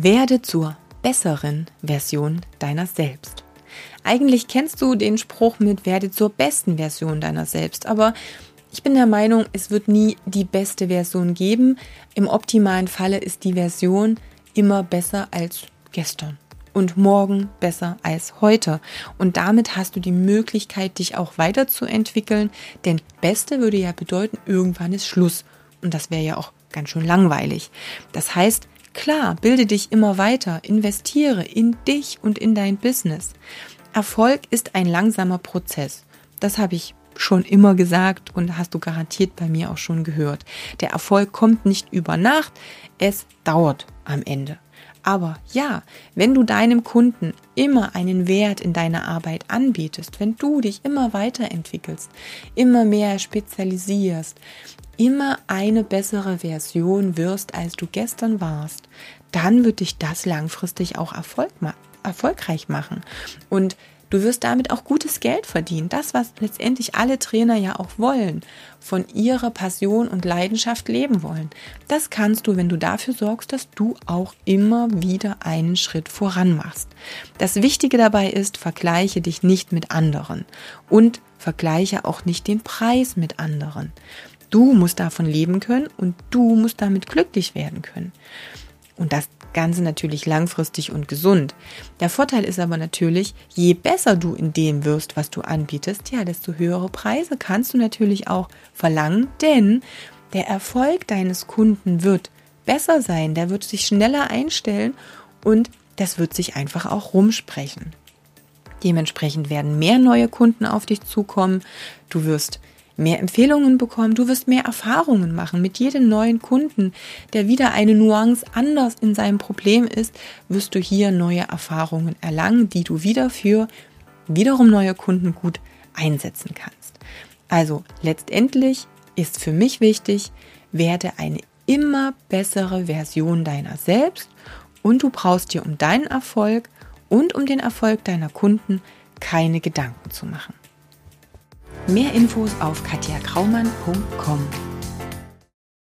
Werde zur besseren Version deiner selbst. Eigentlich kennst du den Spruch mit werde zur besten Version deiner selbst, aber ich bin der Meinung, es wird nie die beste Version geben. Im optimalen Falle ist die Version immer besser als gestern und morgen besser als heute. Und damit hast du die Möglichkeit, dich auch weiterzuentwickeln, denn Beste würde ja bedeuten, irgendwann ist Schluss. Und das wäre ja auch ganz schön langweilig. Das heißt, Klar, bilde dich immer weiter, investiere in dich und in dein Business. Erfolg ist ein langsamer Prozess. Das habe ich schon immer gesagt und hast du garantiert bei mir auch schon gehört. Der Erfolg kommt nicht über Nacht, es dauert am Ende. Aber ja, wenn du deinem Kunden immer einen Wert in deiner Arbeit anbietest, wenn du dich immer weiterentwickelst, immer mehr spezialisierst, immer eine bessere Version wirst, als du gestern warst, dann wird dich das langfristig auch Erfolg ma erfolgreich machen. Und Du wirst damit auch gutes Geld verdienen. Das, was letztendlich alle Trainer ja auch wollen, von ihrer Passion und Leidenschaft leben wollen. Das kannst du, wenn du dafür sorgst, dass du auch immer wieder einen Schritt voran machst. Das Wichtige dabei ist, vergleiche dich nicht mit anderen und vergleiche auch nicht den Preis mit anderen. Du musst davon leben können und du musst damit glücklich werden können. Und das Ganze natürlich langfristig und gesund. Der Vorteil ist aber natürlich, je besser du in dem wirst, was du anbietest, ja, desto höhere Preise kannst du natürlich auch verlangen, denn der Erfolg deines Kunden wird besser sein, der wird sich schneller einstellen und das wird sich einfach auch rumsprechen. Dementsprechend werden mehr neue Kunden auf dich zukommen. Du wirst mehr Empfehlungen bekommen, du wirst mehr Erfahrungen machen. Mit jedem neuen Kunden, der wieder eine Nuance anders in seinem Problem ist, wirst du hier neue Erfahrungen erlangen, die du wieder für wiederum neue Kunden gut einsetzen kannst. Also letztendlich ist für mich wichtig, werde eine immer bessere Version deiner selbst und du brauchst dir um deinen Erfolg und um den Erfolg deiner Kunden keine Gedanken zu machen. Mehr Infos auf katjakraumann.com.